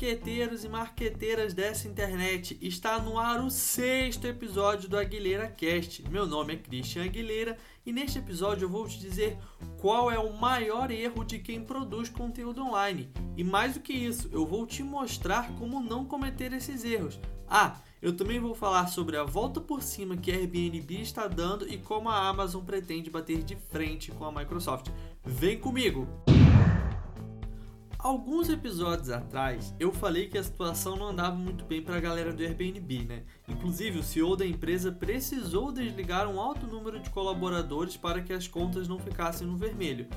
marqueteiros e marqueteiras dessa internet, está no ar o sexto episódio do Aguilera Cast. Meu nome é Christian Aguilera e neste episódio eu vou te dizer qual é o maior erro de quem produz conteúdo online. E mais do que isso, eu vou te mostrar como não cometer esses erros. Ah, eu também vou falar sobre a volta por cima que a Airbnb está dando e como a Amazon pretende bater de frente com a Microsoft. Vem comigo! Alguns episódios atrás, eu falei que a situação não andava muito bem para a galera do Airbnb, né? Inclusive, o CEO da empresa precisou desligar um alto número de colaboradores para que as contas não ficassem no vermelho.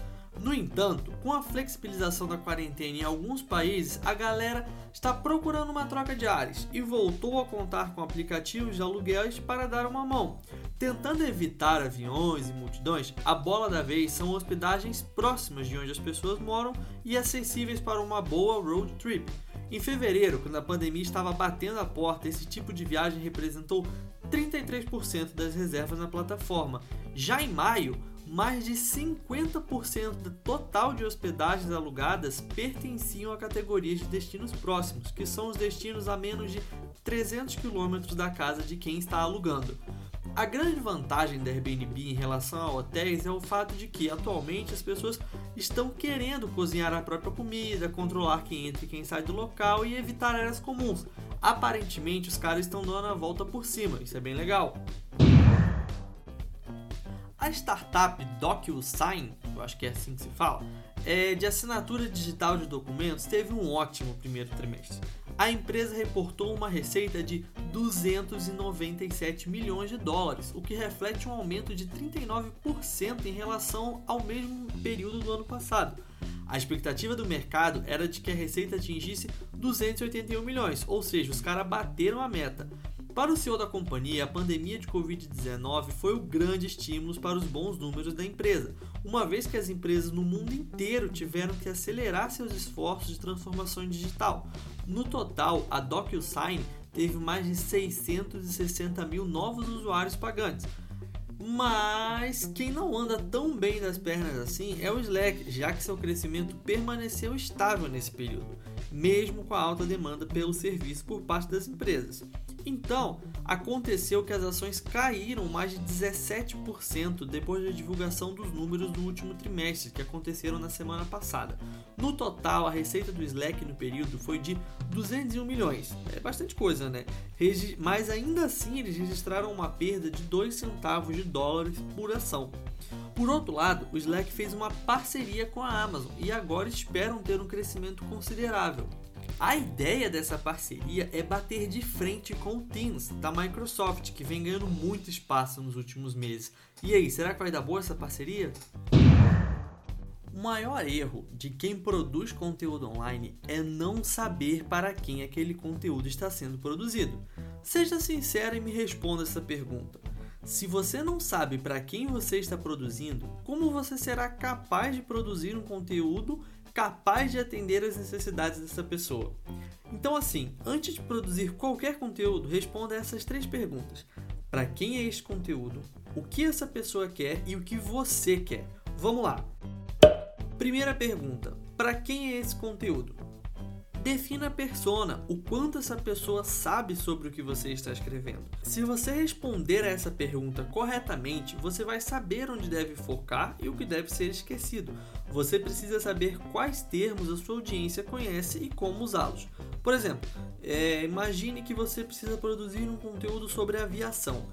No entanto, com a flexibilização da quarentena em alguns países, a galera está procurando uma troca de ares e voltou a contar com aplicativos de aluguéis para dar uma mão. Tentando evitar aviões e multidões, a bola da vez são hospedagens próximas de onde as pessoas moram e acessíveis para uma boa road trip. Em fevereiro, quando a pandemia estava batendo a porta, esse tipo de viagem representou 33% das reservas na plataforma. Já em maio, mais de 50% do total de hospedagens alugadas pertenciam a categorias de destinos próximos, que são os destinos a menos de 300 km da casa de quem está alugando. A grande vantagem da Airbnb em relação a hotéis é o fato de que atualmente as pessoas estão querendo cozinhar a própria comida, controlar quem entra e quem sai do local e evitar áreas comuns. Aparentemente os caras estão dando a volta por cima, isso é bem legal. A startup DocuSign, eu acho que é assim que se fala, é de assinatura digital de documentos, teve um ótimo primeiro trimestre. A empresa reportou uma receita de 297 milhões de dólares, o que reflete um aumento de 39% em relação ao mesmo período do ano passado. A expectativa do mercado era de que a receita atingisse 281 milhões, ou seja, os caras bateram a meta. Para o CEO da companhia, a pandemia de Covid-19 foi o grande estímulo para os bons números da empresa, uma vez que as empresas no mundo inteiro tiveram que acelerar seus esforços de transformação digital. No total, a DocuSign teve mais de 660 mil novos usuários pagantes. Mas quem não anda tão bem das pernas assim é o Slack, já que seu crescimento permaneceu estável nesse período, mesmo com a alta demanda pelo serviço por parte das empresas. Então, aconteceu que as ações caíram mais de 17% depois da divulgação dos números do último trimestre, que aconteceram na semana passada. No total, a receita do Slack no período foi de 201 milhões. É bastante coisa, né? Mas ainda assim, eles registraram uma perda de 2 centavos de dólares por ação. Por outro lado, o Slack fez uma parceria com a Amazon e agora esperam ter um crescimento considerável. A ideia dessa parceria é bater de frente com o Teams da Microsoft, que vem ganhando muito espaço nos últimos meses. E aí, será que vai dar boa essa parceria? O maior erro de quem produz conteúdo online é não saber para quem aquele conteúdo está sendo produzido. Seja sincero e me responda essa pergunta. Se você não sabe para quem você está produzindo, como você será capaz de produzir um conteúdo capaz de atender as necessidades dessa pessoa. Então, assim, antes de produzir qualquer conteúdo, responda essas três perguntas: para quem é esse conteúdo? O que essa pessoa quer e o que você quer? Vamos lá. Primeira pergunta: para quem é esse conteúdo? Defina a persona, o quanto essa pessoa sabe sobre o que você está escrevendo. Se você responder a essa pergunta corretamente, você vai saber onde deve focar e o que deve ser esquecido. Você precisa saber quais termos a sua audiência conhece e como usá-los. Por exemplo, é, imagine que você precisa produzir um conteúdo sobre aviação.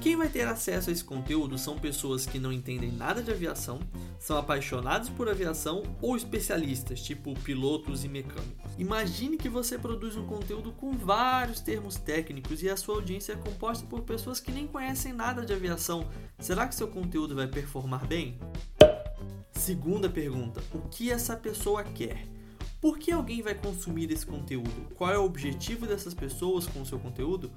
Quem vai ter acesso a esse conteúdo são pessoas que não entendem nada de aviação, são apaixonados por aviação ou especialistas, tipo pilotos e mecânicos. Imagine que você produz um conteúdo com vários termos técnicos e a sua audiência é composta por pessoas que nem conhecem nada de aviação. Será que seu conteúdo vai performar bem? Segunda pergunta: o que essa pessoa quer? Por que alguém vai consumir esse conteúdo? Qual é o objetivo dessas pessoas com o seu conteúdo?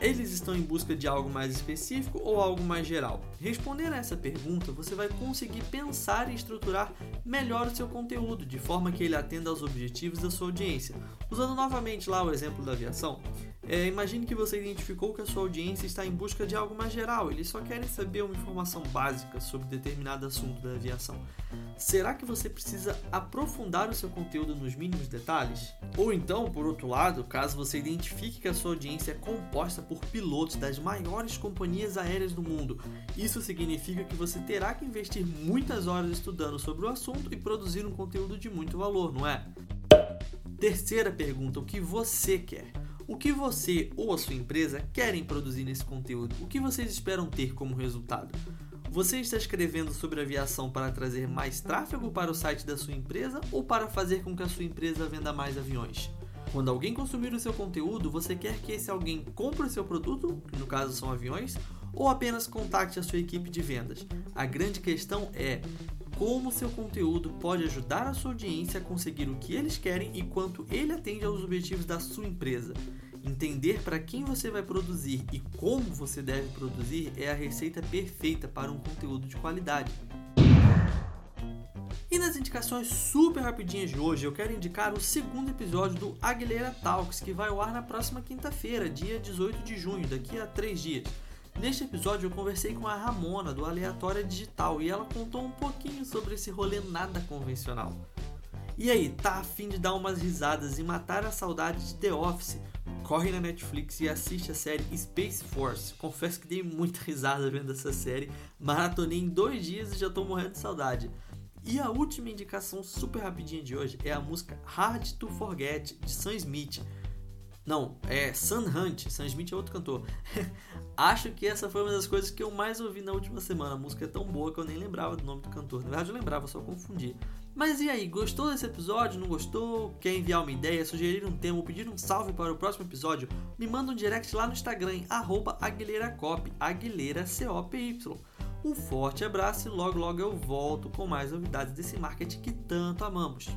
Eles estão em busca de algo mais específico ou algo mais geral? Respondendo a essa pergunta, você vai conseguir pensar e estruturar melhor o seu conteúdo, de forma que ele atenda aos objetivos da sua audiência. Usando novamente lá o exemplo da aviação, é, imagine que você identificou que a sua audiência está em busca de algo mais geral, eles só querem saber uma informação básica sobre determinado assunto da aviação. Será que você precisa aprofundar o seu conteúdo nos mínimos detalhes? Ou então, por outro lado, caso você identifique que a sua audiência é composta por pilotos das maiores companhias aéreas do mundo, isso significa que você terá que investir muitas horas estudando sobre o assunto e produzir um conteúdo de muito valor, não é? Terceira pergunta: o que você quer? O que você ou a sua empresa querem produzir nesse conteúdo? O que vocês esperam ter como resultado? Você está escrevendo sobre aviação para trazer mais tráfego para o site da sua empresa ou para fazer com que a sua empresa venda mais aviões? Quando alguém consumir o seu conteúdo, você quer que esse alguém compre o seu produto, que no caso são aviões, ou apenas contacte a sua equipe de vendas? A grande questão é como seu conteúdo pode ajudar a sua audiência a conseguir o que eles querem e quanto ele atende aos objetivos da sua empresa. Entender para quem você vai produzir e como você deve produzir é a receita perfeita para um conteúdo de qualidade. E nas indicações super rapidinhas de hoje, eu quero indicar o segundo episódio do Aguilera Talks, que vai ao ar na próxima quinta-feira, dia 18 de junho, daqui a três dias. Neste episódio eu conversei com a Ramona do Aleatória Digital e ela contou um pouquinho sobre esse rolê nada convencional. E aí, tá afim de dar umas risadas e matar a saudade de The Office? Corre na Netflix e assiste a série Space Force. Confesso que dei muita risada vendo essa série, maratonei em dois dias e já tô morrendo de saudade. E a última indicação super rapidinha de hoje é a música Hard to Forget de Sam Smith. Não, é Sun Hunt. Sam Smith é outro cantor. Acho que essa foi uma das coisas que eu mais ouvi na última semana. A música é tão boa que eu nem lembrava do nome do cantor. Na verdade, eu lembrava, só confundi. Mas e aí, gostou desse episódio? Não gostou? Quer enviar uma ideia, sugerir um tema ou pedir um salve para o próximo episódio? Me manda um direct lá no Instagram, em AguilheiraCop, Aguilheira C-O-P-Y. Um forte abraço e logo logo eu volto com mais novidades desse marketing que tanto amamos.